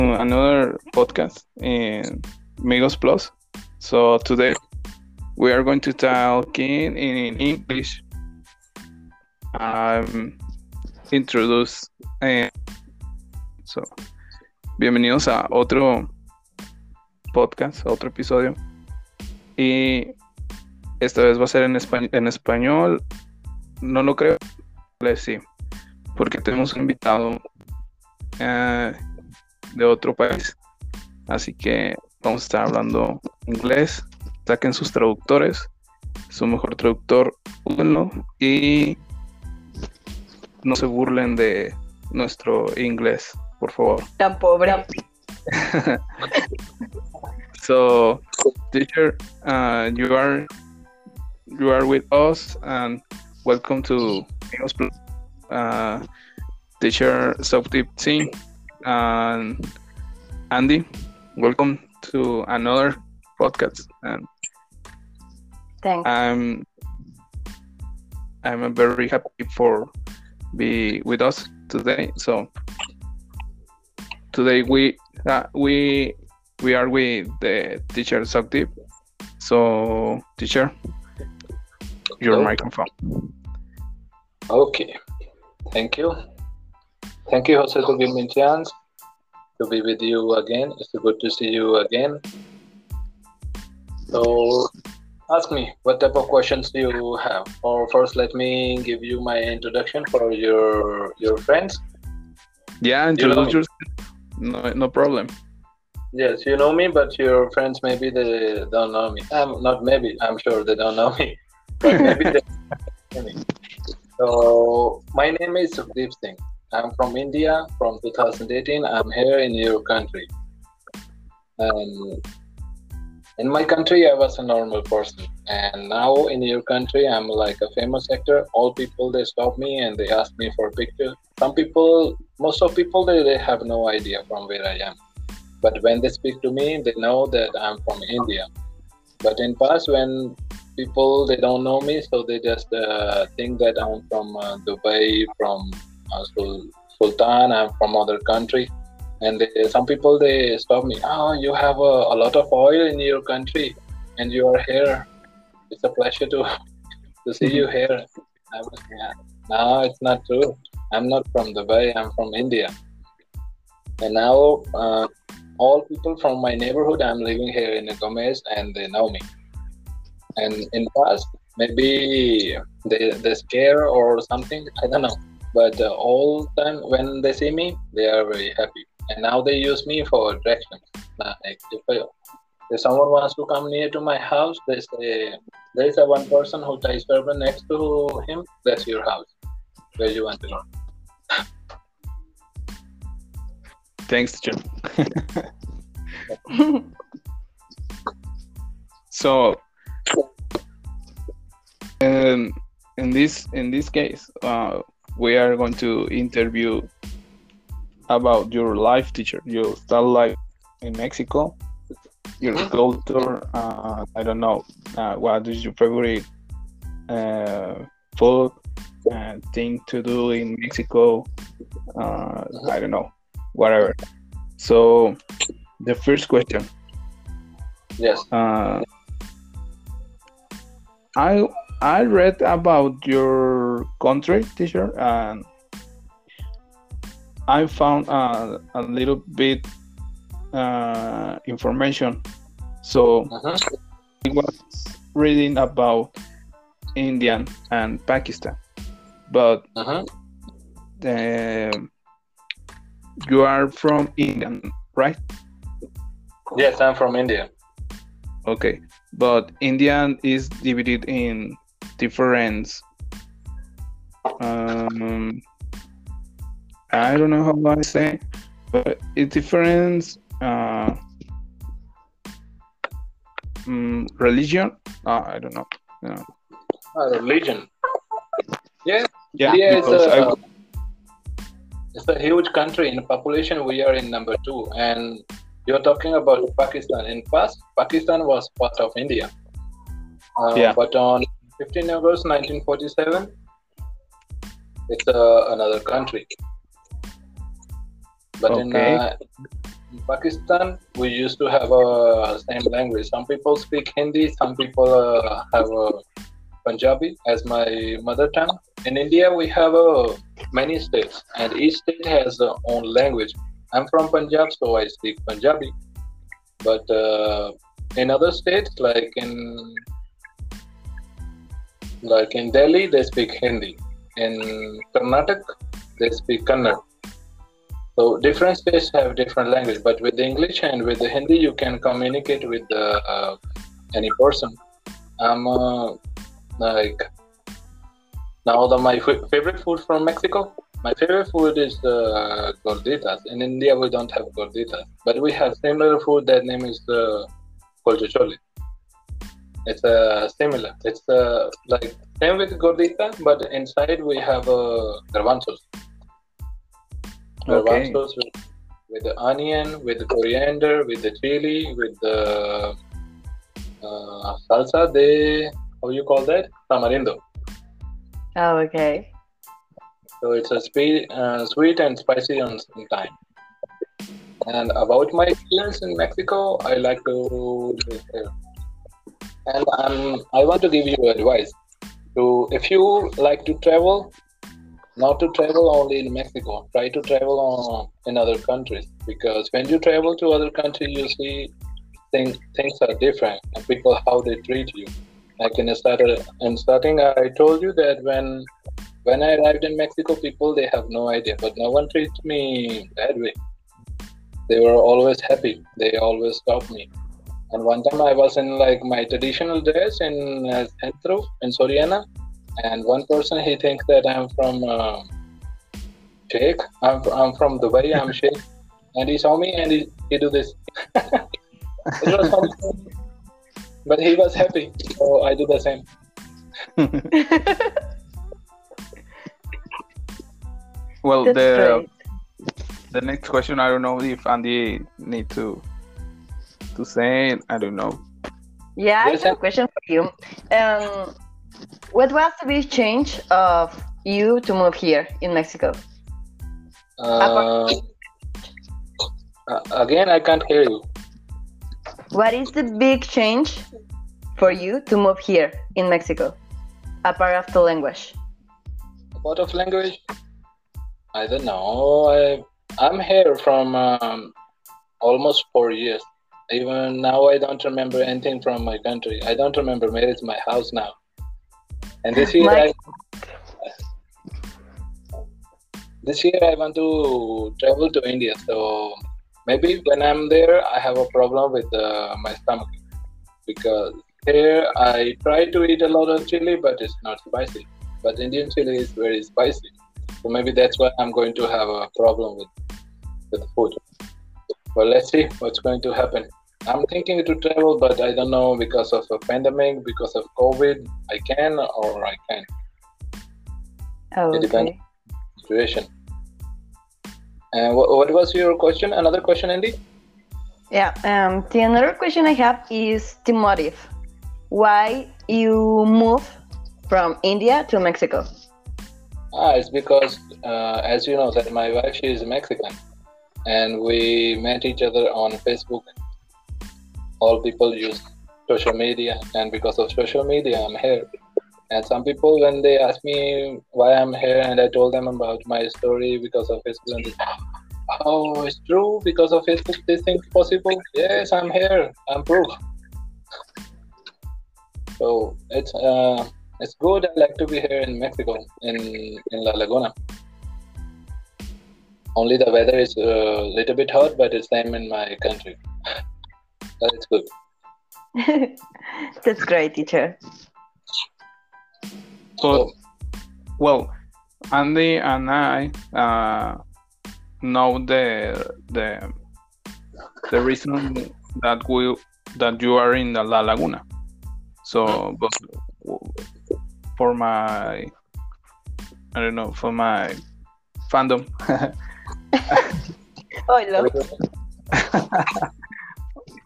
another podcast in Migos Plus. So today we are going to talk in, English. Um, introduce. Eh, so, bienvenidos a otro podcast, otro episodio. Y esta vez va a ser en, español, en español. No lo creo. Sí, porque tenemos invitado eh, de otro país. Así que vamos a estar hablando inglés. Saquen sus traductores. Su mejor traductor, uno. Y no se burlen de nuestro inglés, por favor. Tan pobre. so, teacher, uh, you are you are with us, and welcome to uh, teacher Soptip Singh and Andy. Welcome to another podcast. And Thanks. I'm I'm very happy for be with us today. So today we uh, we we are with the teacher Soptip. So teacher, your Hello. microphone. Okay, thank you. Thank you, Jose, to give me a chance to be with you again. It's good to see you again. So, ask me what type of questions do you have. Or first, let me give you my introduction for your your friends. Yeah, You know introduce yourself. No, no problem. Yes, you know me, but your friends maybe they don't know me. Um, not maybe. I'm sure they don't know me, but maybe they know me. So my name is Sukhdeep Singh. I'm from India. From 2018, I'm here in your country. And in my country, I was a normal person, and now in your country, I'm like a famous actor. All people they stop me and they ask me for a picture. Some people, most of people, they, they have no idea from where I am but when they speak to me they know that i'm from india but in past when people they don't know me so they just uh, think that i'm from uh, dubai from uh, Sul- sultan i'm from other country. And they, some people they stop me oh you have a, a lot of oil in your country and you are here. It's a pleasure to to see you here. I was yeah. no it's not true. I'm not from dubai i'm from india. And now uh, all people from my neighborhood i'm living here in gomez and they know me. And in past maybe they, they scare or something i don't know but uh, all time when they see me they are very happy. And now they use me for directions like if, I, if someone wants to come near to my house they say there's a one person who ties turban next to him. That's your house. Where you want to go. Thanks, jim So, um, in this in this case, uh, we are going to interview about your life, teacher. Your style life in Mexico, your culture. Uh, I don't know. Uh, what is your favorite uh, food uh, thing to do in Mexico? Uh, I don't know. Whatever. So, the first question. yes Uh, I I read about your country, teacher, and I found uh, a little bit uh, information. So Mhm. I was reading about Indian and Pakistan, but um you are from India, right? yes i'm from india Okay, but Indian is divided in different. Um, I don't know how I say, but it's different. Uh, mm, religion? Uh, I don't know. Yeah, Uh, religion. Yeah, yeah, is because a, I- it's a huge country. In population, we are in number two. And you're talking about Pakistan. In past, Pakistan was part of India. Uh, Yeah. But on 15 August 1947, it's uh, another country. But in uh, in Pakistan, we used to have a same language. Some people speak Hindi, some people uh, have a Punjabi as my mother tongue. In India, we have uh, many states, and each state has their own language. I'm from Punjab, so I speak Punjabi. But uh, in other states, like in like in Delhi, they speak Hindi. In Karnataka, they speak Kannada. So different states have different language, but with English and with the Hindi, you can communicate with uh, any person. I'm uh, like now the my f- favorite food from Mexico. My favorite food is uh, gorditas. In India, we don't have gorditas, but we have similar food. That name is the uh, kulcha chole. It's uh, similar. It's uh, like same with gordita, but inside we have uh, garbanzos. Okay. Garbanzos with, with the onion, with the coriander, with the chili, with the uh, salsa de how you call that tamarindo. Oh, okay. So it's a sweet, uh, sweet and spicy on same time. And about my experience in Mexico, I like to live here. And um, I want to give you advice. To if you like to travel, not to travel only in Mexico. Try to travel on, in other countries because when you travel to other countries, you see things things are different and people how they treat you. Like in in starting, I told you that when when I arrived in Mexico, people they have no idea, but no one treats me that way. They were always happy. They always stopped me. And one time I was in like my traditional dress in uh, Centro in Soriana, and one person he thinks that I'm from uh, Sheikh. I'm, I'm from Dubai. I'm Sheikh, and he saw me and he, he do this. it was something, but he was happy, so I do the same. well, That's the great. the next question, I don't know if Andy need to to say it. I don't know. Yeah, I have a question for you. Um, what was the big change of you to move here in Mexico? Uh, uh, again, I can't hear you. What is the big change for you to move here in Mexico, apart of the language? What of language? I don't know. I I'm here from um, almost four years. Even now, I don't remember anything from my country. I don't remember where is my house now. And this year, My- I, this year I want to travel to India. So maybe when I'm there, I have a problem with uh, my stomach because here I try to eat a lot of chili, but it's not spicy. But Indian chili is very spicy. So maybe that's why I'm going to have a problem with with food. But let's see what's going to happen. I'm thinking to travel, but I don't know because of a pandemic, because of COVID, I can or I can't. Oh, It depends. okay. Situation. And what, what was your question? Another question, Andy? Yeah. Um, the another question I have is the motive. Why you move from India to Mexico? Ah, it's because, uh, as you know, that my wife she is Mexican, and we met each other on Facebook. All people use social media, and because of social media, I'm here. And some people, when they ask me why I'm here, and I told them about my story because of Facebook, and oh, it's true because of Facebook. This thing possible? Yes, I'm here. I'm proof. So it's uh, it's good. I like to be here in Mexico, in in La Laguna. Only the weather is a little bit hot, but it's same in my country. but it's good. That's great, teacher. But well, Andy and I uh, know the the the reason that we that you are in the La Laguna. So, but for my I don't know for my fandom, Oh, no.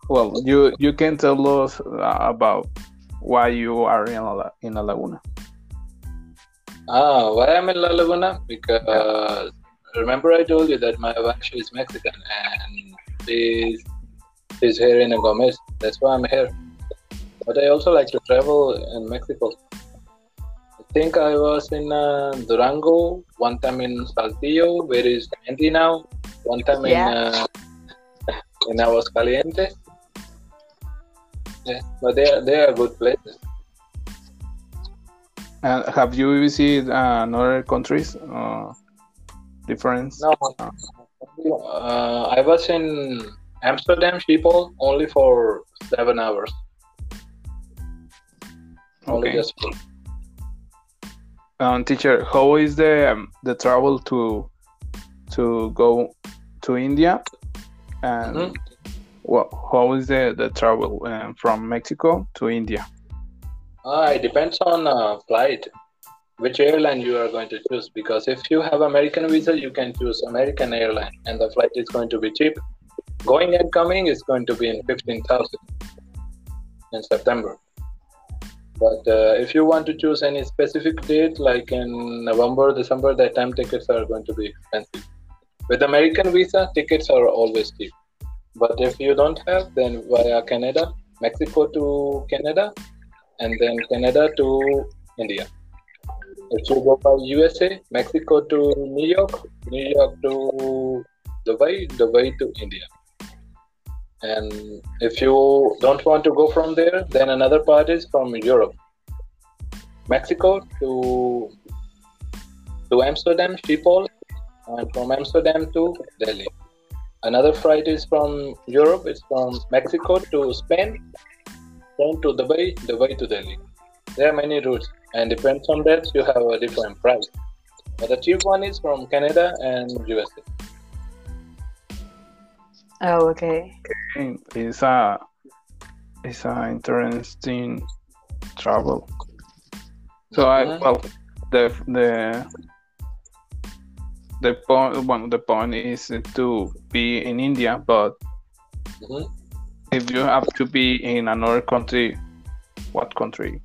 well, you you can tell us uh, about why you are in la- in a Laguna. Ah, why I'm in La Laguna? Because remember I told you that my wife is Mexican, and she's she's here in Gomez. That's why I'm here. But I also like to travel in Mexico. I think I was in uh, Durango, one time in Saltillo, where is Andy now, one time Yeah. in uh, in Aguascalientes. Yeah, but they are, they are good places. And have you visited uh, other countries? Uh, difference? No, uh, I was in Amsterdam, Schiphol, only for seven hours. Only Okay. just for Um, teacher, how is the um, the travel to to go to India? And Mhm. wha- how is the the travel um, from Mexico to India? Ah, it depends on uh, flight, which airline you are going to choose. Because if you have American visa, you can choose American airline, and the flight is going to be cheap. Going and coming is going to be in fifteen thousand in September. But uh, if you want to choose any specific date, like in November, December, that time tickets are going to be expensive. With American visa, tickets are always cheap. But if you don't have, then via Canada, Mexico to Canada, and then Canada to India. If you go by USA, Mexico to New York, New York to Dubai, Dubai to India. And if you don't want to go from there, then another part is from Europe. Mexico to to Amsterdam, Schiphol, and from Amsterdam to Delhi. Another flight is from Europe, it's from Mexico to Spain, Spain to Dubai, Dubai to Delhi. There are many routes, and depends on that you have a different price. But the cheap one is from Canada and USA. Oh, okay. Okay, It's a it's a interesting travel. So I Mhm. well the the the point one the point is to be in India, but Mhm. if you have to be in another country, what country?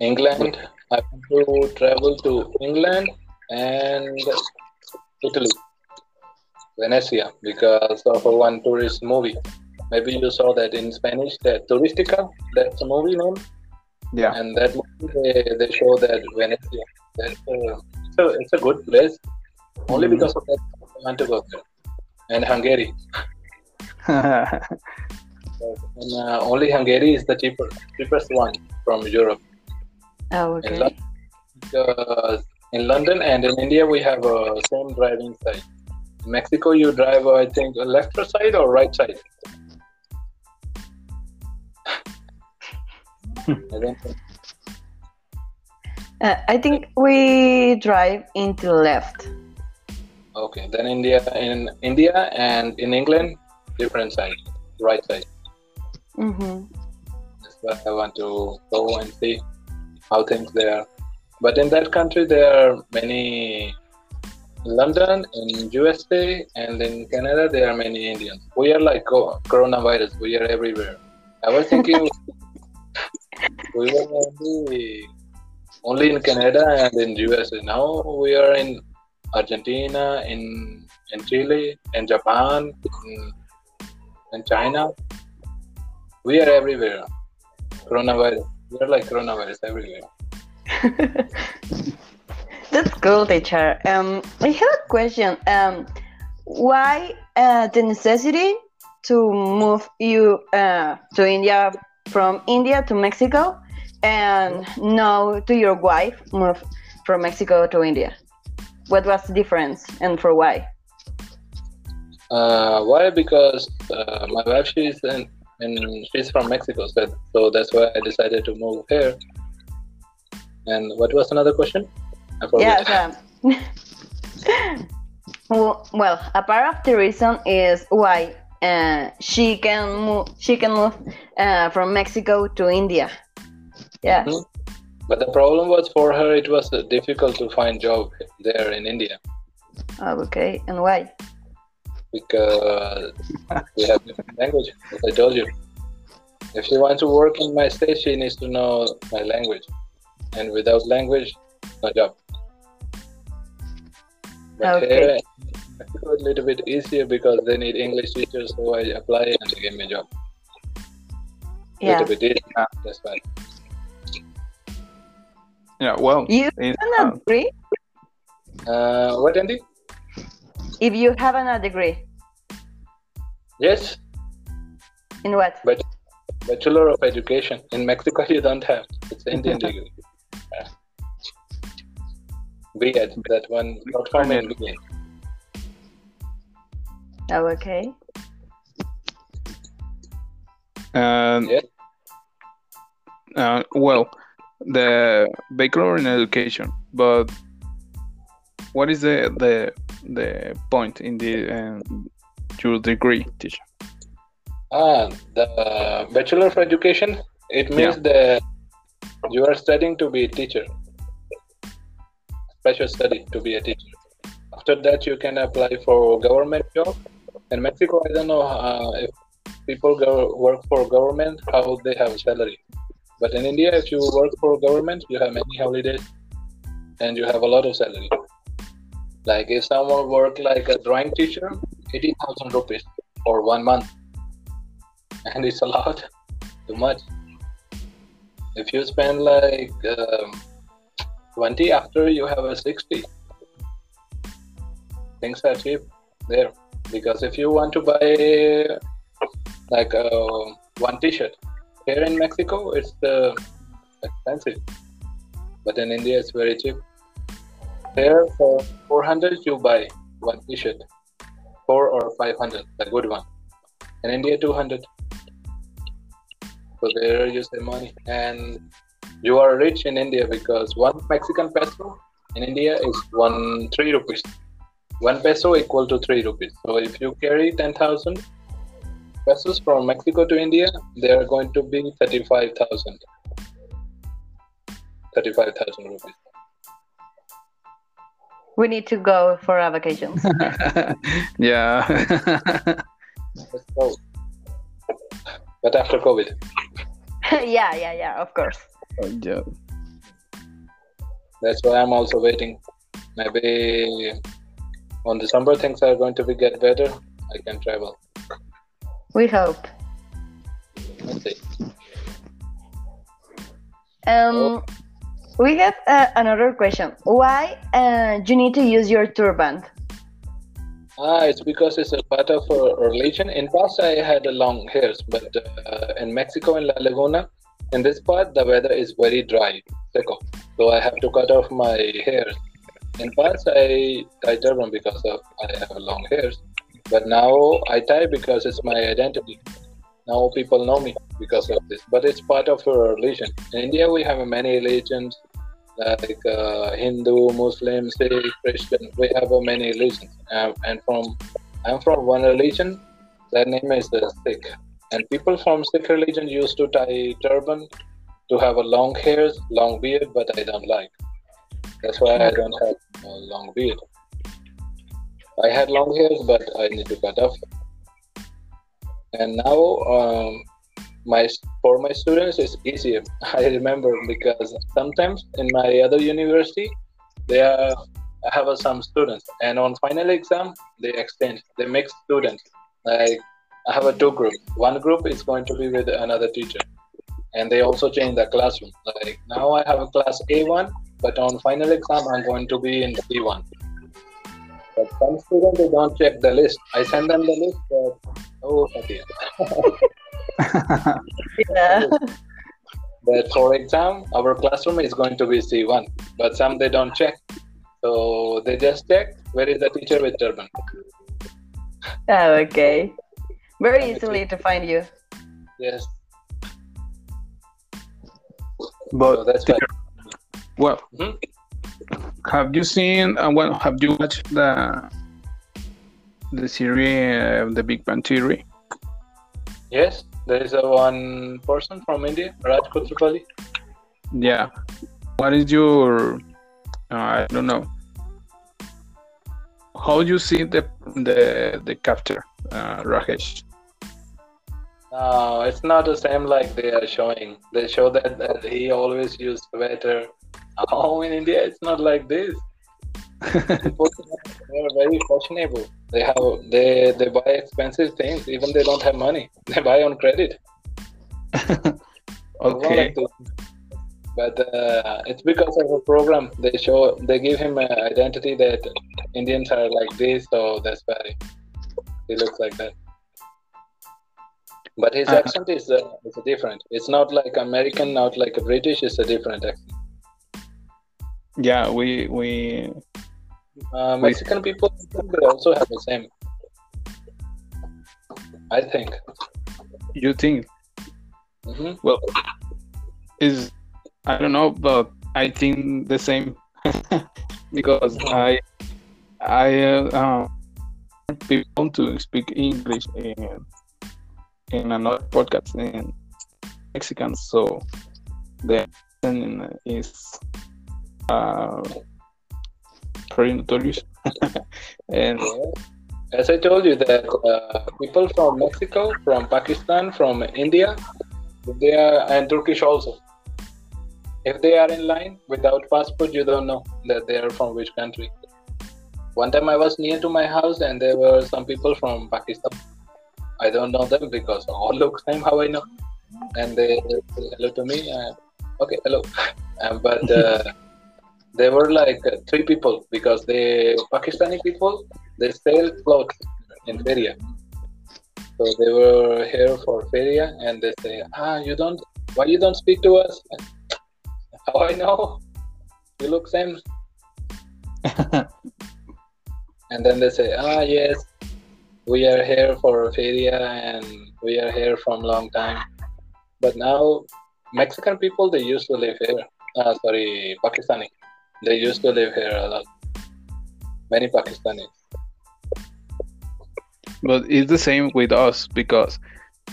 England. I want to travel to England and Italy, Venezia, because of a one tourist movie. Maybe you saw that in Spanish, that Turistica. That's a movie name. Yeah. and that movie they, they show that Venezia. That's a, it's, a, it's a good place. Only Mhm. because of that I want to go there. And Hungary. And, uh, only Hungary is the cheaper, cheapest one from Europe. Oh, In, okay. Lon- because in London and in India we have a same driving side. Mexico you drive, I think, left side or right side. I don't think. Uh, I think we drive into left. Okay, then India in India and in England, different side, right side. Mm-hmm. That's what I want to go and see how things there. But in that country, there are many. London, in USA, and in Canada, there are many Indians. We are like co- coronavirus. We are everywhere. I was thinking we were only, only in Canada and in USA. Now we are in Argentina, in in Chile, in Japan, in, in China. We are everywhere. Coronavirus. We are like coronavirus everywhere. That's cool, teacher. Um, I have a question. Um, why uh, the necessity to move you uh, to India from India to Mexico, and now to your wife move from Mexico to India? What was the difference, and for why? Uh, why? Because uh, my wife she's in, in she's from Mexico, so, so that's why I decided to move here. And what was another question? Yes. Um, well, a part of the reason is why uh, she can move. She can move uh, from Mexico to India. Yeah. Mhm. But the problem was for her, it was uh, difficult to find job there in India Oh, okay. And why? because we have different language. As I told you, if she wants to work in my state, she needs to know my language, and without language, no job. But Okay. here in Mexico is a little bit easier because they need English teachers, so I apply and they give me a job. Yeah. A Little bit easier. That's why. Yeah, well, You in- have a degree? Uh, what, Andy? If you have a degree, Yes, in what? Bachelor of Education. In Mexico, you don't have. It's Indian degree. Yeah. B.Ed. That one. Not from in B.Ed. Oh, okay. and Yeah. uh, well, the bachelor in education, but what is the the the point in the um, your degree, teacher? Ah, the Bachelor of Education. It means that you are studying to be a teacher. Special study to be a teacher. After that, you can apply for government job. In Mexico, I don't know uh, if people go work for government how they have salary. But in India, if you work for government, you have many holidays and you have a lot of salary. Like if someone work like a drawing teacher, eighty thousand rupees for one month and it's a lot too much if you spend like um, 20 after you have a 60 things are cheap there. Because if you want to buy like uh, one t-shirt here in mexico it's uh, expensive. But in india it's very cheap. There for 400 you buy one t-shirt. 4 or 500 a good one. In india 200 so there you save money. And you are rich in india because one mexican peso in india is one three rupees one peso equal to three rupees so if you carry 10000 pesos from mexico to india they are going to be 35000 35000 rupees We need to go for our vacations. yeah. Let's go. but after covid yeah, yeah, yeah, of course. Yeah. that's why i'm also waiting maybe on december things are going to be get better i can travel We hope. let's see Um, we have uh, another question. Why uh, you need to use your turban? Ah, it's because it's a part of a religion. In past, I had a long hairs, but uh, in Mexico, in La Laguna, in this part, the weather is very dry. So I have to cut off my hair. In past, I tie turban because of I have long hairs, but now I tie because it's my identity. Now people know me because of this, but it's part of our religion. In India, we have many religions like uh, Hindu, Muslim, Sikh, Christian. We have uh, many religions, um, and from I'm from one religion. Their name is uh, Sikh, and people from Sikh religion used to tie turban to have a long hairs, long beard, but I don't like. That's why I don't have a long beard. I had long hairs, but I need to cut off. And now, um, my for my students it's easier. I remember because sometimes in my other university, they are I have some students, and on final exam they exchange, they mix students. Like I have a two groups. One group is going to be with another teacher, and they also change the classroom. Like now I have a class A1, but on final exam I'm going to be in B1. But some students they don't check the list. I send them the list, but oh dear. Yeah. that for exam our classroom is going to be c1 but some they don't check so they just check where is the teacher with turban Oh, okay. Very easily to find you. yes But so that's why well, Mhm. have you seen? Uh, well, have you watched the the series, uh, The Big Bang Theory? yes there is a one person from india raj Koothrappali Yeah. What is your? Uh, I don't know. How do you see the the the capture, uh, Rajesh? no it's not the same like they are showing they show that, that he always used sweater oh in india it's not like this they are very fashionable. They have they they buy expensive things, even they don't have money. They buy on credit. okay. But uh, it's because of a program. They show they give him an identity that Indians are like this, so that's why he looks like that. But his Uh, accent is uh, is different. It's not like American, not like a British. It's a different accent. Yeah, we we Uh. Mexican people they also have the same. I think. you think hmm well is I don't know, but I think the same because I I uh, uh, people want to speak English in in another podcast in Mexican, so the accent is uh, pretty notorious, and As I told you, that uh, people from Mexico, from Pakistan, from India, they are and Turkish also. If they are in line without passport, you don't know that they are from which country. One time I was near to my house and there were some people from Pakistan. I don't know them because all look same. How I know? And they say hello to me. Uh, okay, hello. Um, but uh, they were like uh, three people because they Pakistani people they sell clothes in Feria. So they were here for Feria and they say, Ah, you don't why you don't speak to us? How I know? You look same. And then they say, Ah yes, we are here for Feria and we are here from long time. But now Mexican people they used to live here. Ah sorry, Pakistani. They used to live here a lot. Many Pakistanis. but it's the same with us because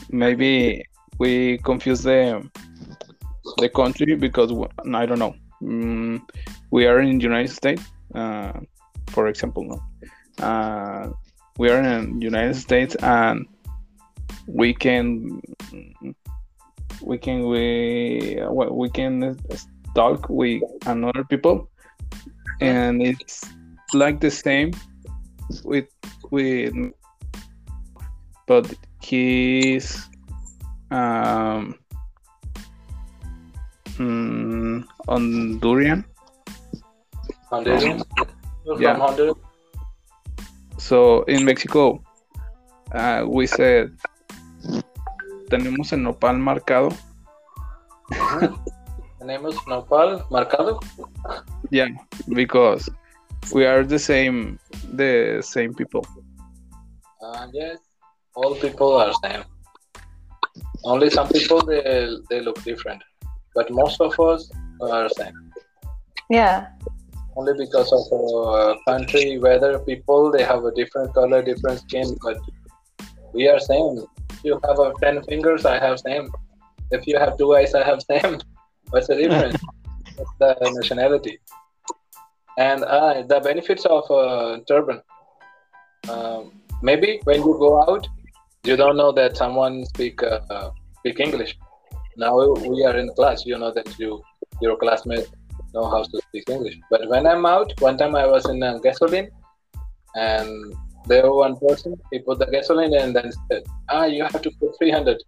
maybe we confuse the the country because I don't know. Mm, we are in the United States, uh, for example, no. Uh, we are in United States and we can we can we we can talk with another people and it's like the same with with but he's um mm, Honduran. Honduran? You're Yeah. From Honduras? So in Mexico, uh, we said tenemos el nopal marcado. The name is Nopal Marcado? Yeah, because we are the same, the same people. Uh, yes, all people are same. Only some people they they look different, but most of us are same. Yeah. Only because of uh, country, weather, people they have a different color, different skin, but we are same. If you have a ten fingers, I have same. If you have two eyes, I have same. What's the difference? It's the nationality. And uh, the benefits of uh, turban. Um, maybe when you go out, you don't know that someone speak uh, speak English. Now we are in class. You know that you your classmate know how to speak English. But when I'm out, one time I was in a gasoline, and there were one person. He put the gasoline and then said, "Ah, you have to put 300."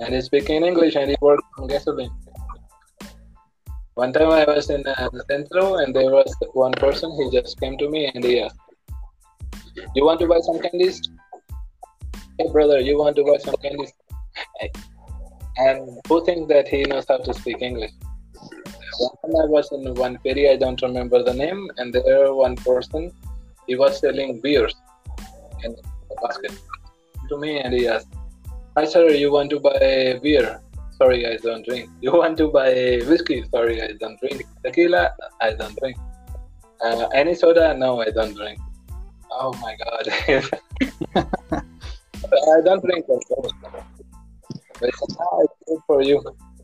And he's speaking English and he worked on gasoline. One time I was in uh, the centro and there was one person. He just came to me and he asked, "You want to buy some candies?" Hey brother, you want to buy some candies? And who thinks that he knows how to speak English? I was in one ferry, I don't remember the name, and there one person, he was selling beers in a basket to me, and he asked, "Hi sir, you want to buy beer? Sorry, I don't drink. You want to buy whiskey? Sorry, I don't drink. Tequila? I don't drink. Uh, any soda? No, I don't drink. Oh my god. I don't drink. But he said, "Ah, it's good for you.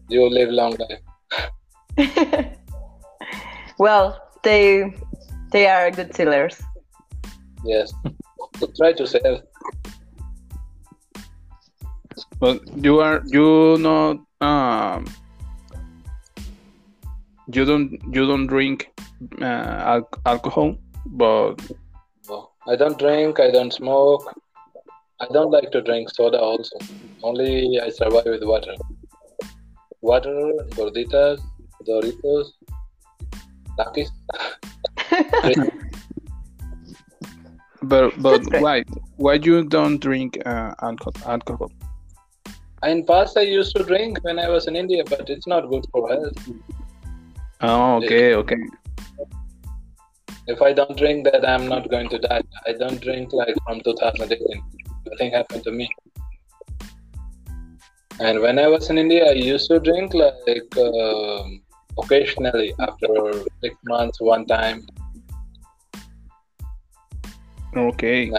You live long life. well, they they are good sellers. Yes. So try to sell. But you are you not um you don't you don't drink uh, al- alcohol but No, I don't drink. I don't smoke. I don't like to drink soda. Also, only I survive with water. Water, gorditas, Doritos, Takis. but but why why you don't drink uh, alcohol alcohol? In past, I used to drink when I was in India, but it's not good for health. Oh, okay, okay. If I don't drink that, I'm not going to die. I don't drink like from 2018. Nothing happened to me. And when I was in India, I used to drink like um, occasionally after six months, one time. Okay.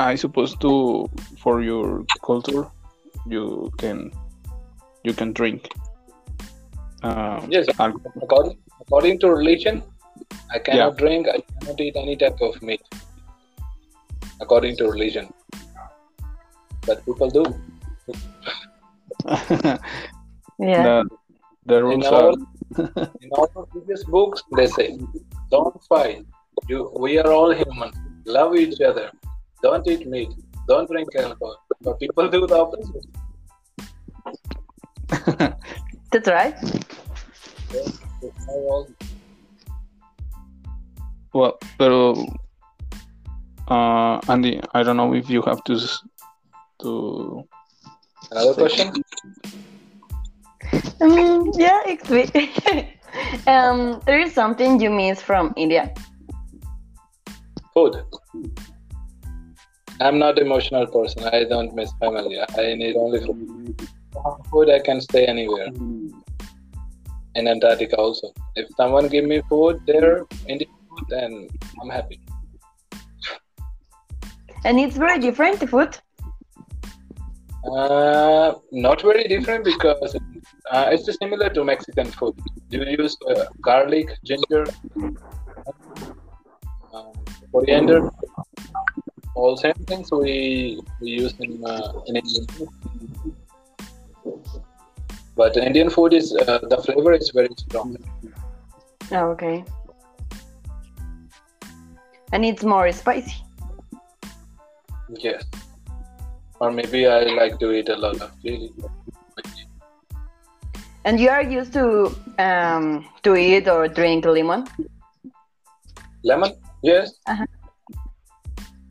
I suppose to for your culture, you can you can drink. Um, Yes, according, according to religion, I cannot drink, I cannot eat any type of meat. According to religion. But people do. Yeah. the, the In rules our, are in our previous books, they say, don't fight. You, we are all human. Love each other. Don't eat meat. Don't drink alcohol. But people do the opposite. That's right. It's well, pero uh, Andy, I don't know if you have to to Another question? Um, yeah, it's me. um, there is something you miss from India. Food. I'm not emotional person. I don't miss family. I need only food. Food, I can stay anywhere. In Antarctica also. If someone give me food there, Indian food, then I'm happy. And it's very different, the food. Uh, not very different because uh, it's similar to Mexican food. You use uh, garlic, ginger, um, coriander, all same things we we use in uh, in Indian food. But Indian food is uh, the flavor is very strong. Oh, okay. And it's more spicy. Yes. Or maybe I like to eat a lot of chili. And you are used to um, to eat or drink lemon. Lemon? Yes. Uh-huh.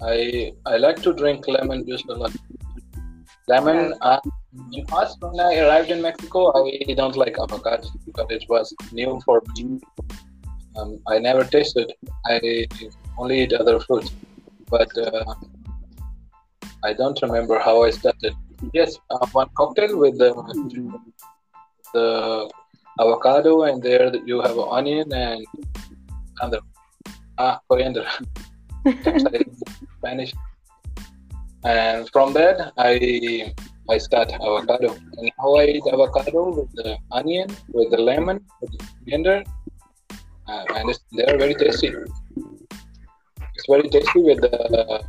I I like to drink lemon juice a lot. Lemon. Uh, in past when I arrived in Mexico, I don't like avocado because it was new for me. Um, I never tasted. I only eat other fruits, but uh, I don't remember how I started. Yes, uh, one cocktail with the the avocado, and there you have onion and other ah coriander. Spanish. And from that, I I start avocado. And how I eat avocado with the onion, with the lemon, with the coriander, uh, and it's, they are very tasty. It's very tasty with the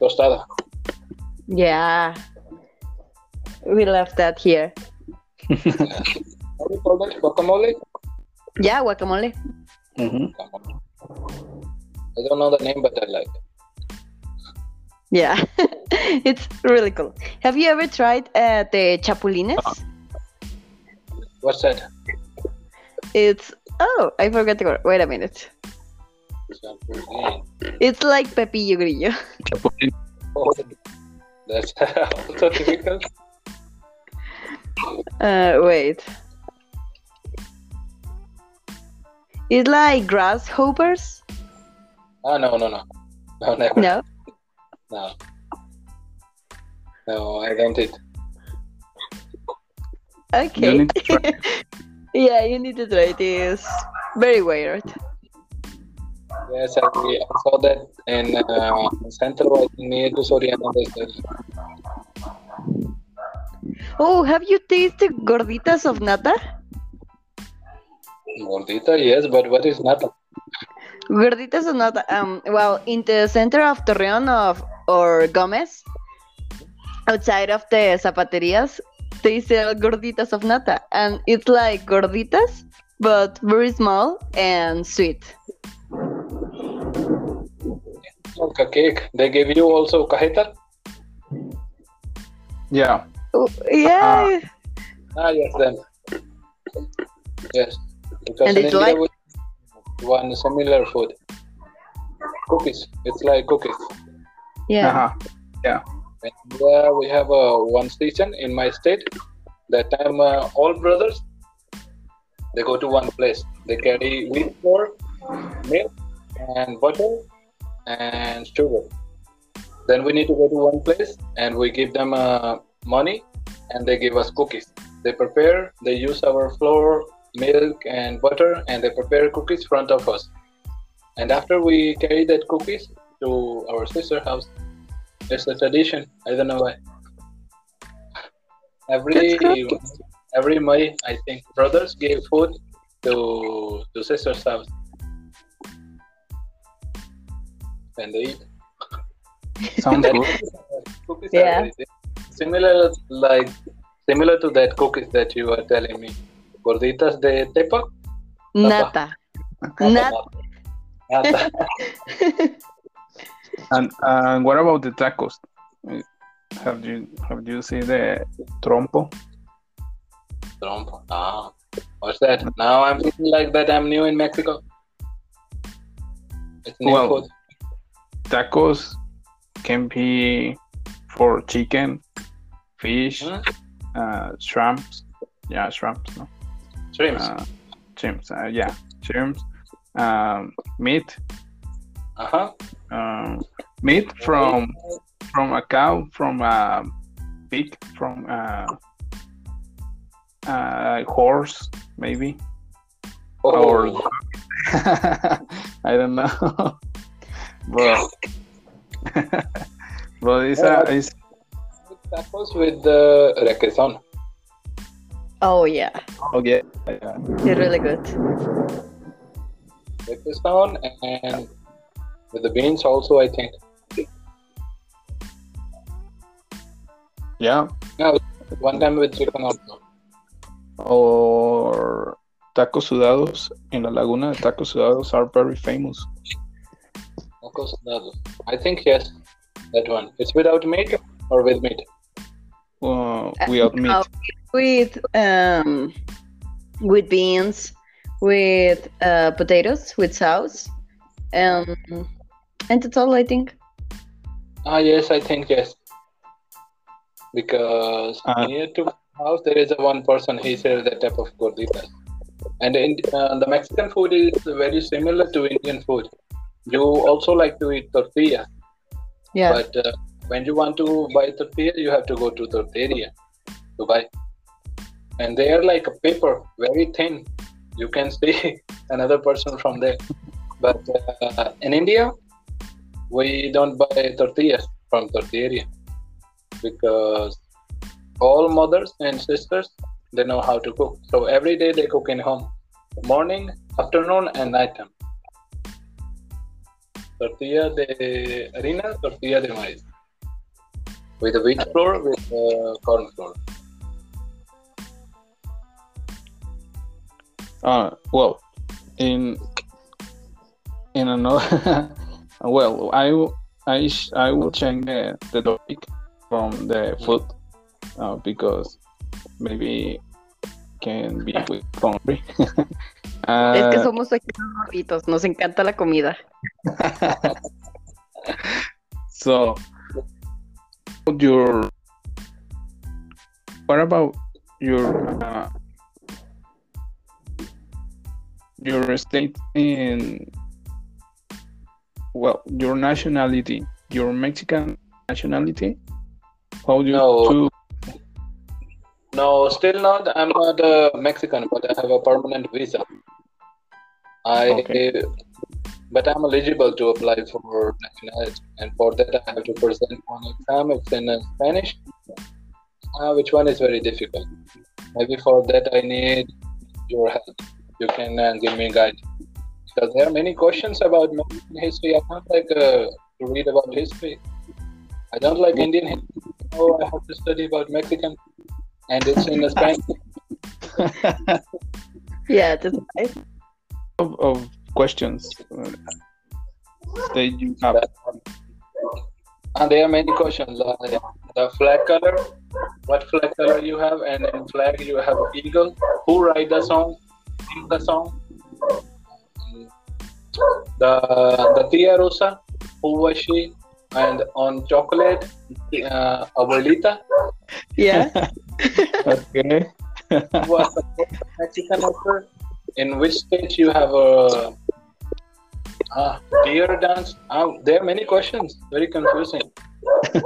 tostada. Yeah. We love that here. How do you call that? Guacamole? Yeah, guacamole. Mhm. I don't know the name, but I like. It. Yeah. it's really cool. Have you ever tried uh, the chapulines? What's that? It's oh, I forgot the word. Wait a minute. It's like Pepito Grillo. Chapulín. Oh, that's also difficult. Uh, wait. It's like grasshoppers. Ah, no, no, no. No, never. No. No. No, I don't it. Okay. need to try yeah, you need to try it. It's very weird. Yes, I, I saw that in uh, Central, I think near to Soriana. There's a- Oh, have you tasted gorditas of nata? Gordita, yes, but what is nata? Gorditas of nata. Um, well, in the center of Torreon of or Gomez, outside of the zapaterias, they sell gorditas of nata, and it's like gorditas, but very small and sweet. Like a cake. They give you also cajeta? Yeah. Oh, yeah. Ah, yes, then. Yes. Because And in it's India, like- we one similar food. Cookies. It's like cookies. yeah. Uh-huh. In India, we have uh, one station in my state. That time, uh, all brothers, they go to one place. They carry wheat flour, milk, and butter, and sugar. Then we need to go to one place, and we give them uh, money, and they give us cookies. They prepare. They use our flour, milk, and butter, and they prepare cookies front of us. And after we carry that cookies to our sister house, it's a tradition. I don't know why. Every every May, I think brothers give food to to sister's house, and they eat. Sounds good. cookies Yeah. Are very good. similar, like similar to that cookies that you were telling me. Gorditas de tepa. Nata. Nat- Nata. And and what about the tacos? Have you have you seen the trompo? Trompo. Ah, what's that? Now I'm feeling like that I'm new in Mexico. It's new Well, food. Tacos can be for chicken, fish, uh, shrimps. Yeah, shrimps. No, Shrimps. uh, shrimps. Uh, yeah, shrimps. Um, meat. Uh huh. Um, meat from from a cow, from a pig, from a, a horse, maybe. or Oh, I don't know, but but it's a it's tacos with the requesón. oh yeah, okay. Yeah. they're really good. Requesón and with the beans also, I think. yeah, One time with chicken also. or tacos sudados in la laguna. Tacos sudados are very famous. Tacos sudados. I think yes, that one. It's without meat or with meat. Uh, without meat. Uh, with um, with beans, with uh, potatoes, with sauce, um, and that's all I think. Ah, yes, I think yes. Because Uh, near to my house, there is a one person. He sells that type of gorditas, and in, uh, the Mexican food is very similar to Indian food. You also like to eat tortilla, Yeah, but uh, when you want to buy tortilla, you have to go to tortilla to buy, and they are like a paper, very thin. You can see another person from there. But uh, in India, we don't buy tortillas from tortilleria because all mothers and sisters they know how to cook. So every day they cook in home, morning, afternoon, and night time. Tortilla de harina, tortilla de maíz, with the wheat flour, with uh, corn flour. Uh, well, in in another, well, I will- I sh- I will change the, the topic from the food uh, because maybe can be with hungry. es que uh, somos aquí unos gorditos, nos encanta la comida. so, your what about your uh, your state in well your nationality your mexican nationality how do you No. to No, still not. I'm not a Mexican, but I have a permanent visa. I, Okay. But I'm eligible to apply for nationality, and for that I have to present one exam. It's in uh, Spanish, uh, which one is very difficult. Maybe for that I need your help. You can uh, give me a guide because there are many questions about Mexican history. I don't like uh, to read about history. I don't like Indian history. Oh, I have to study about Mexican, and it's in Spanish. Yeah, that's right. of, of questions uh, that you have. And there are many questions. Uh, the flag color, what flag color you have, and in flag you have eagle. Who write the song? Sing the song. The the Tia Rosa, who was she? And on chocolate, uh, Abuelita Yeah. Okay. who was the Mexican actor. In which state you have a ah, deer dance? Ah, there are many questions. Very confusing.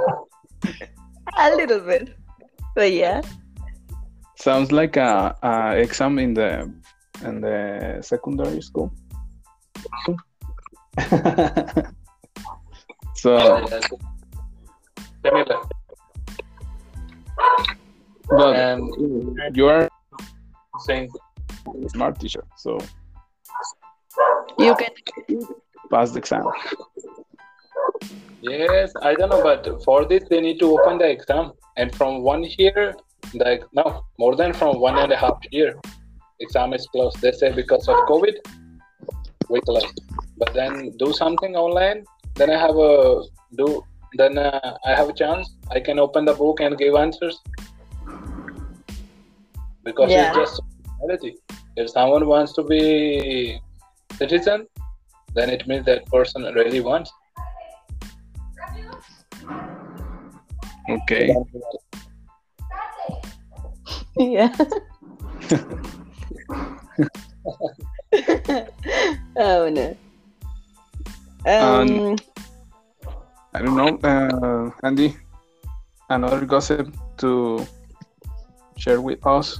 A little bit. But yeah. Sounds like a, a exam in the in the secondary school. so, Similar. but And you are saying smart teacher, so You can pass the exam. Yes, I don't know, but for this they need to open the exam, and from one year, like no, more than from one and a half year, exam is closed. They say because of COVID, we closed. But then do something online, then I have a do. Then uh, I have a chance. I can open the book and give answers because Yeah. it's just reality. If someone wants to be citizen, then it means that person really wants. Okay. Yeah. oh no. Um, I don't know, uh, Andy. Another gossip to share with us.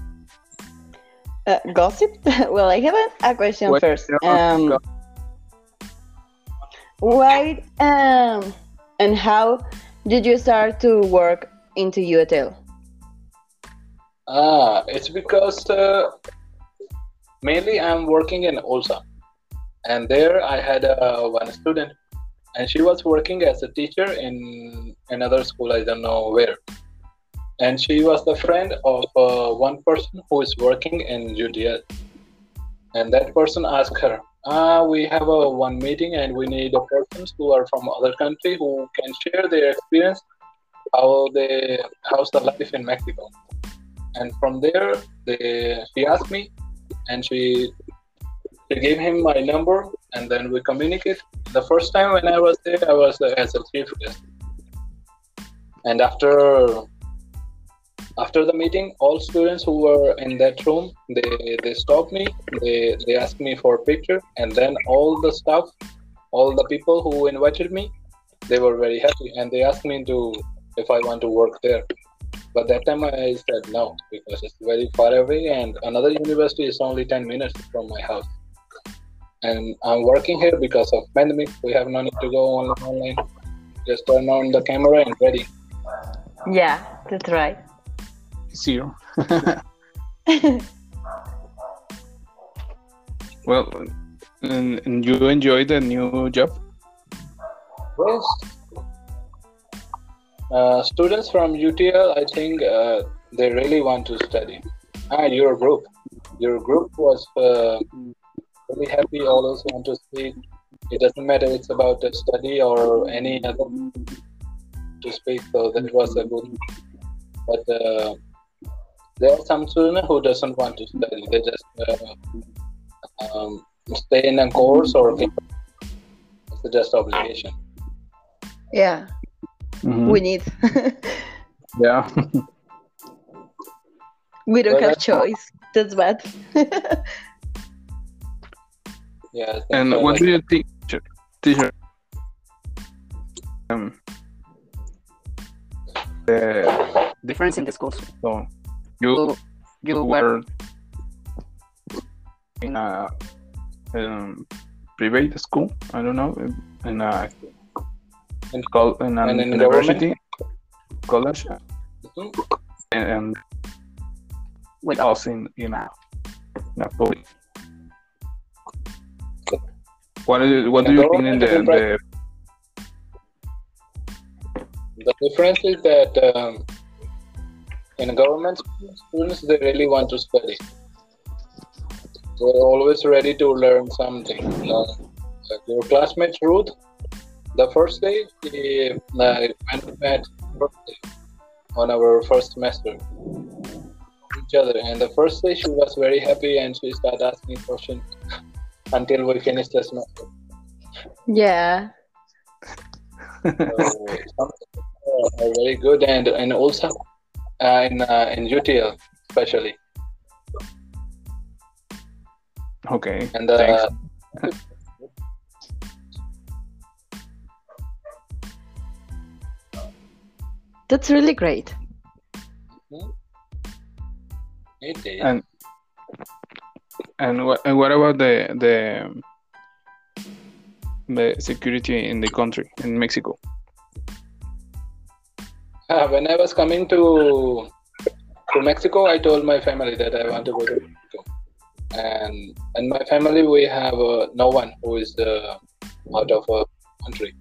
Uh, gossip? well, I have a, a question What- first. Um, why um, and how did you start to work into UTL? Ah, it's because uh, mainly I'm working in Ulsan, and there I had uh, one student, and she was working as a teacher in another school. I don't know where, and she was the friend of uh, one person who is working in UTL, and that person asked her, "Ah, we have a one meeting, and we need a persons who are from other country who can share their experience, how they how's the life in Mexico." and from there they she asked me and she she gave him my number and then we communicate. The first time when i was there i was uh, as a chief guest. And after after the meeting all students who were in that room they they stopped me they they asked me for a picture and then all the staff all the people who invited me they were very happy and they asked me to if i want to work there but that time I said no because it's very far away, and another university is only 10 minutes from my house. And I'm working here because of pandemic. We have no need to go online. online. Just turn on the camera and ready. Yeah, that's right. Zero. well, and, and you enjoy the new job? Yes. Uh, students from UTL, I think uh, they really want to study. Ah, your group. Your group was uh, really happy. Always want to speak. It doesn't matter it's about the study or any other to speak. So that was a good. But uh, there are some students who doesn't want to study. They just uh, um, stay in a course or it's just obligation. Yeah, Mhm. we need. Yeah. we don't Well, have that's- choice. That's bad. Yeah. And what do you think, teacher? teacher? Um, the difference in the schools. so you You, you were were in a um, private school. I don't know in a In- col- in an and in university college Mhm. and, and with us in in a, in a public. What do you, what do you think in the, the The difference is that um, in government schools, students they really want to study, They're always ready to learn something. Uh, your classmate Ruth, the first day she uh, went met on our first semester. Each other. And the first day she was very happy and she started asking questions until we finished the semester. Yeah. so are very good and and also uh, in uh, in UTL especially Okay. and uh, Thanks. That's really great. it is. And and what and what about the the the security in the country in Mexico? Uh, when I was coming to to Mexico, I told my family that I want to go to Mexico, and in my family we have uh, no one who is uh, out of a country,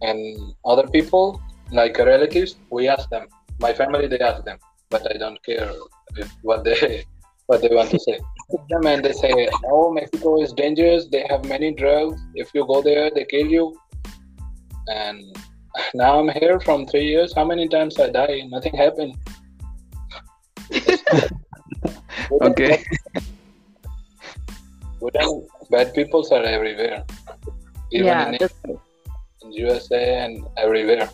and other people like relatives, we ask them. My family they ask them, but I don't care if, what they what they want to say. Them and they say, "Oh, Mexico is dangerous. They have many drugs. If you go there, they kill you." And now I'm here from three years. How many times I die? Nothing happened. Okay. Good and bad people are everywhere. Even yeah, in, that's in USA and everywhere.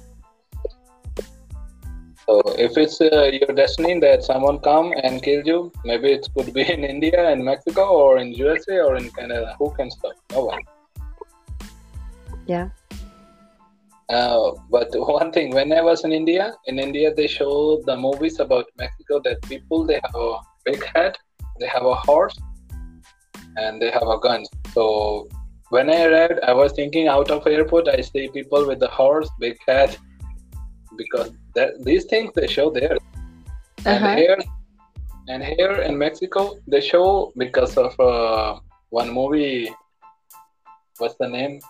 So if it's uh, your destiny that someone come and kill you, maybe it could be in India and Mexico or in USA or in Canada. Who can stop? No one. yeah. Uh, but one thing, when I was in India, in India they show the movies about Mexico that people they have a big head, they have a horse, and they have a gun. So when I arrived, I was thinking out of airport, I see people with the horse, big head, because that, these things they show there. And Uh-huh. here, and here in Mexico, they show because of uh, one movie. What's the name?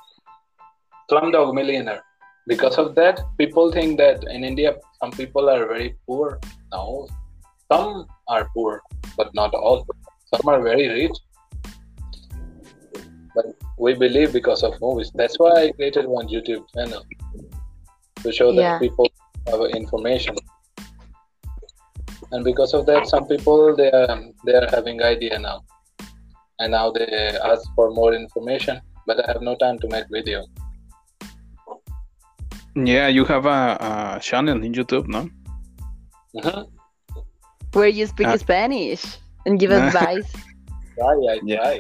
Slumdog Millionaire. Because of that, people think that in India some people are very poor. No, some are poor, but not all. Some are very rich. But we believe because of movies. That's why I created one YouTube channel to show that Yeah. people have information. And because of that, some people they are they are having idea now, and now they ask for more information. But I have no time to make video. Yeah, you have a, a channel in YouTube, no? Mhm. Where you speak Ah. Spanish and give advice. Try, I Yeah. try.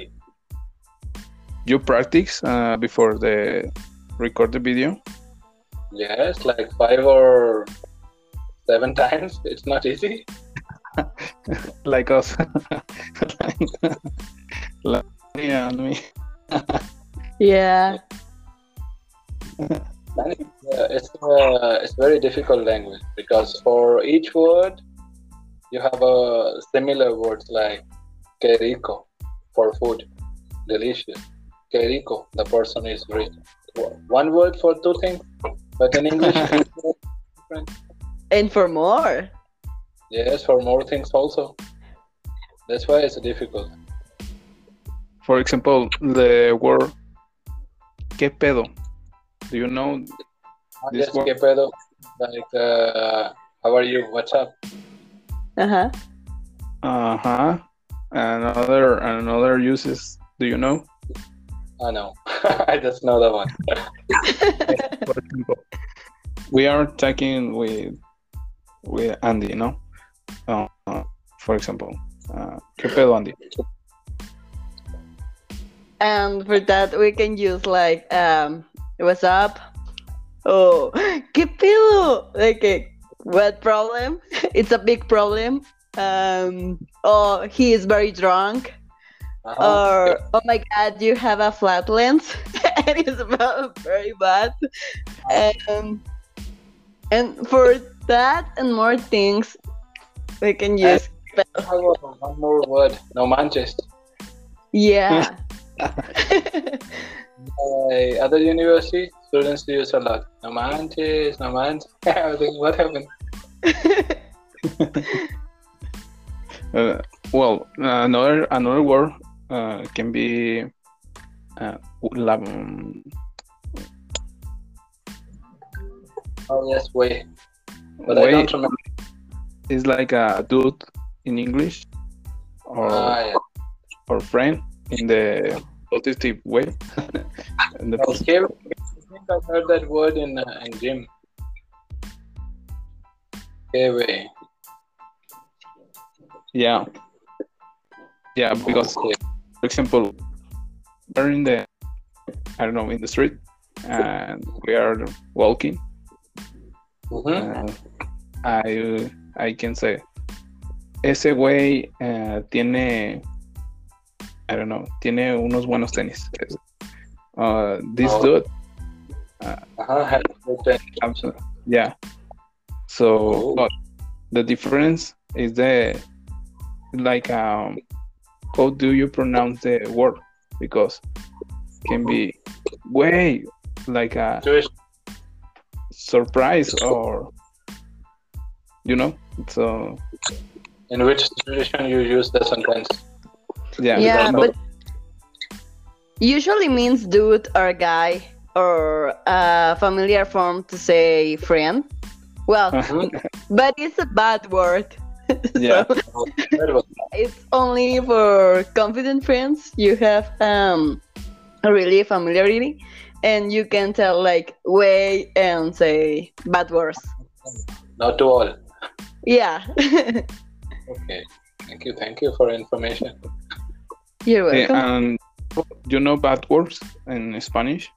You practice uh, before the record the video. Yes, like five or seven times. It's not easy. like us. like, yeah, me. yeah. And it's, uh, it's, uh, very difficult language because for each word you have a similar words like que rico for food, delicious. Que rico, the person is rich. One word for two things, but in English, different. And for more. yes, for more things also. That's why it's difficult. For example, the word ¿Qué pedo? Do you know? Ah, This yes, one- que pedo? Like, uh, how are you? What's up? Uh-huh. Uh huh. Another another uses. Do you know? I know. I just know that one. For example, we are talking with with Andy, no? Uh, for example, uh, ¿Qué pedo, Andy? and for that we can use like um what's up? Oh ¿Qué pedo? Like a, what problem? It's a big problem. Um oh he is very drunk. Uh-huh. Or oh my god, you have a flat lens. and it's about very bad. Um, and for that and more things, we can use. I one more word. No manches. Yeah. My other university students use a lot. No manches, no manches. I was thinking, what happened? Uh, well, another another word uh, can be uh, la, um, Oh yes, way. But I don't remember. is like a dude in English or Ah, yeah. or friend in the positive way. the Okay. I think I've heard that word in uh, in gym. Way. yeah, yeah, because Okay. for example, we're in the I don't know in the street and we are walking. Mhm. uh, I I can say ese güey eh, tiene I don't know tiene unos buenos tenis. Uh, this Oh. dude, Uh-huh. had good then. abso- yeah. So, Oh. the difference is the like um, how do you pronounce the word? Because can be way like a Jewish. surprise or you know so In which situation you use the sentence? Yeah, Yeah, but- but usually means dude or guy or a familiar form to say friend. Well, Mhm. but it's a bad word. Yeah. so it's only for confident friends. You have um a really familiarity and you can tell like way and say bad words. Not to all. Yeah. Okay. Thank you. Thank you for information. You're Eh, welcome. and you know bad words in Spanish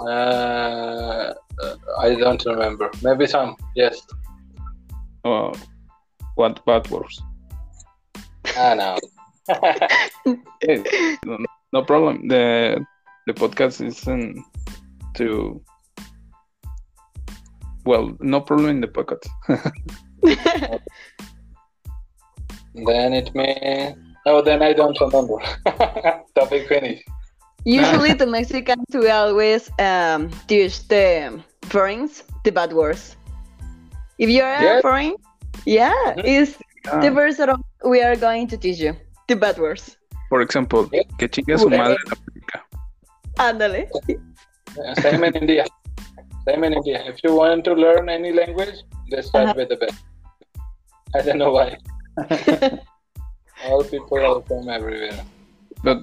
Uh, uh, I don't remember. Maybe some. Yes. uh, what bad words Ah, no. Eh, no, no problem the the podcast isn't to well no problem in the pocket then it may. Oh, then I don't remember. Topic finish. Usually the Mexicans we always um, teach the foreigners the bad words. If you're Yeah. a foreign, yeah, Mhm. is Ah, the first that we are going to teach you the bad words. For example, Yeah. que chingue su madre la América. Ándale. Uh, Same in India. Same in India. If you want to learn any language, they start Uh-huh. with the best. I don't know why. All people are from everywhere. but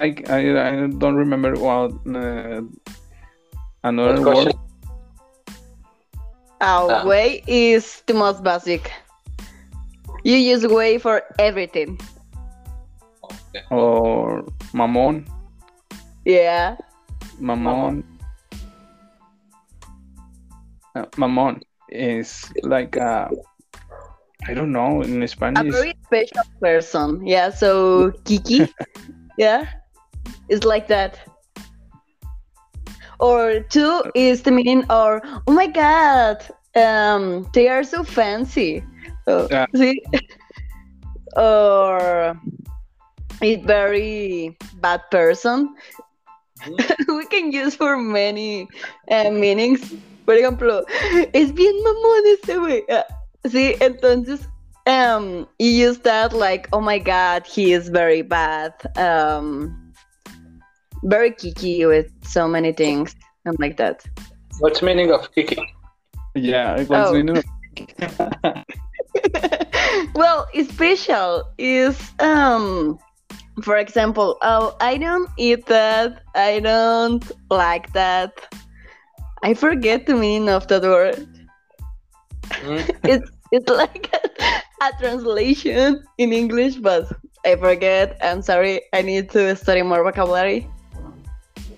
I, I, I don't remember what uh, another What question? word Our Ah. way is the most basic. You use way for everything. Okay. or mamón Yeah. mamón Uh, mamón is like uh, I don't know in Spanish. A very special person. Yeah. So Kiki. yeah. It's like that. Or two is the meaning or oh my god, um, they are so fancy. So, Yeah. See? or it's very bad person. we can use for many uh, meanings. Por ejemplo, es bien mamón este güey. Sí, entonces um, you use that like, oh my god, he is very bad. Um, very kiki with so many things and like that. What's meaning of kiki? yeah it was Oh. you know, well, special is um for example, oh I don't eat that, I don't like that. I forget the meaning of that word. Hmm? It's it's like a, a translation in English, but I forget. I'm sorry, I need to study more vocabulary.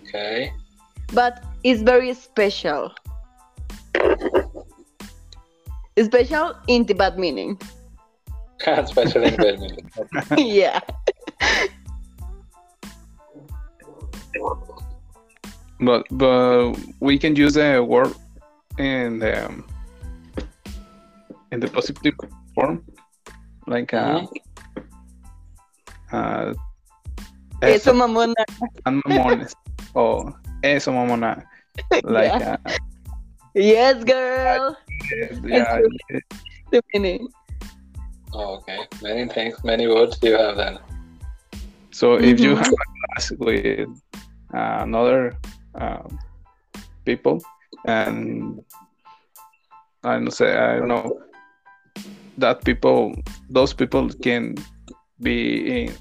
Okay. But it's very special. Special in the bad meaning. Special in badminton. yeah. but but we can use the word in the um, in the positive form like uh, uh Eso mamona. Están mamones. o eso mamona. Like, Yeah. uh, Yes, girl. yeah, The meaning. Oh, okay. Many things, many words you have then. So if you Mhm. have a class with uh, another um, people and I don't say I don't know that people those people can be in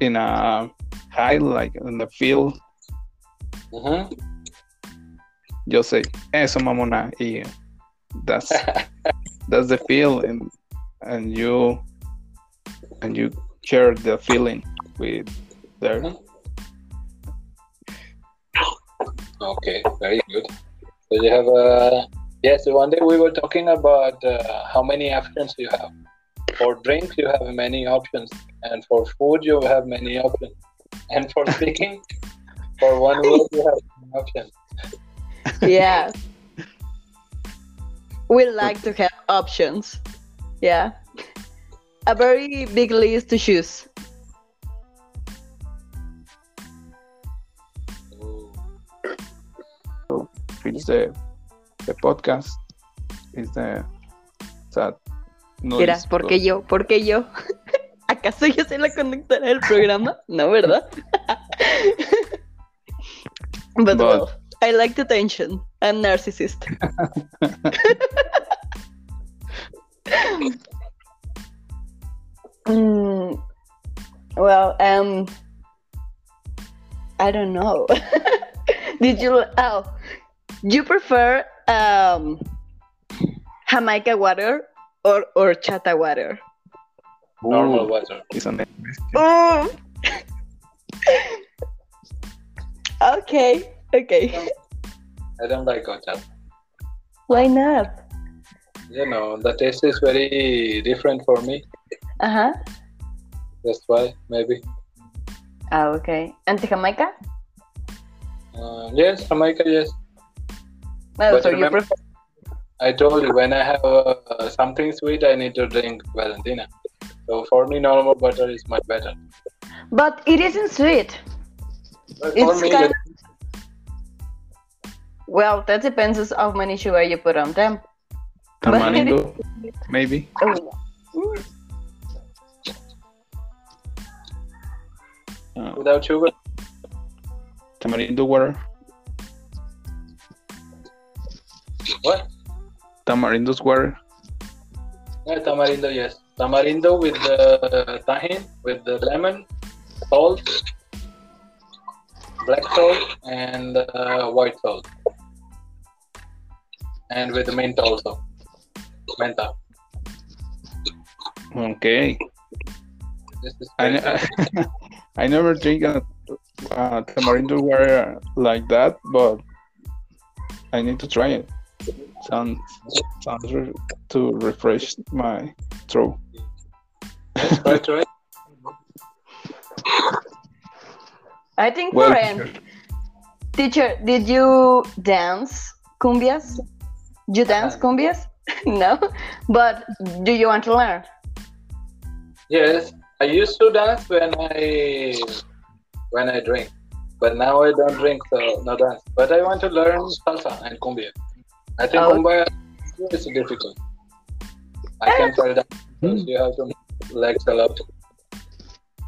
in a high like in the field Mm-hmm. yo say eso mamona y that's that's the feel and and you and you share the feeling with their Mhm. Okay, very good. So you have a yes. One day we were talking about uh, how many options you have. For drinks, you have many options, and for food, you have many options, and for speaking, for one word, you have many options. yeah. We like to have options. Yeah. A very big list to choose. it's the the podcast is the that no Mira, is- ¿por qué yo? ¿Por qué yo? ¿Acaso yo soy la conductora del programa? No, ¿verdad? but, But- well, I like the tension. I'm narcissist. Mm, well, um, I don't know. Did you? Oh, you prefer um, Jamaica water or or chata water? Normal Ooh, water. it's an okay, okay. I don't like horchata. Why not? You know, the taste is very different for me. Uh huh. That's why maybe. Ah, okay. And Jamaica? Uh, yes, Jamaica. Yes. But so you prefer? I told you when I have uh, something sweet, I need to drink Valentina. So for me, normal butter is much better. But it isn't sweet. But for It's me, kind. Well, that depends on how many sugar you put on them. tamarindo maybe Oh. uh, without sugar, tamarindo water what? tamarindo's water Yeah, tamarindo, yes. Tamarindo with the Tajín, with the lemon, salt, black salt, and uh, white salt. And with the mint also. Menta. okay This is I, I never drink a, uh, tamarindo water like that, but I need to try it. Sounds sounds re- to refresh my throat. That's right, right? I think Well, for an teacher, did you dance cumbias? You dance Uh-huh. cumbias? no, but do you want to learn? Yes, I used to dance when I when I drink, but now I don't drink, so no dance. But I want to learn salsa and cumbia. I think Oh. cumbia is difficult. I can fall down because you have to move legs a lot.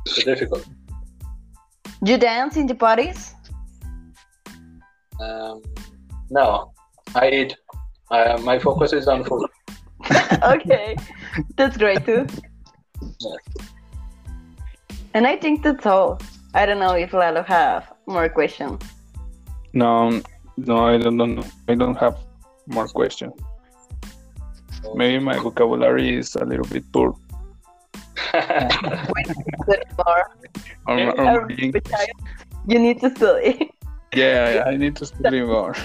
It's difficult. You dance in the parties? Um, no, I eat. I, my focus is on food. okay, that's great too. Yes. And I think that's all. I don't know if Lalo have more questions. No, no, I don't know. I don't have more questions. Maybe my vocabulary is a little bit poor. But more, Or, Yeah. or my English. you need to study. Yeah, I need to study more.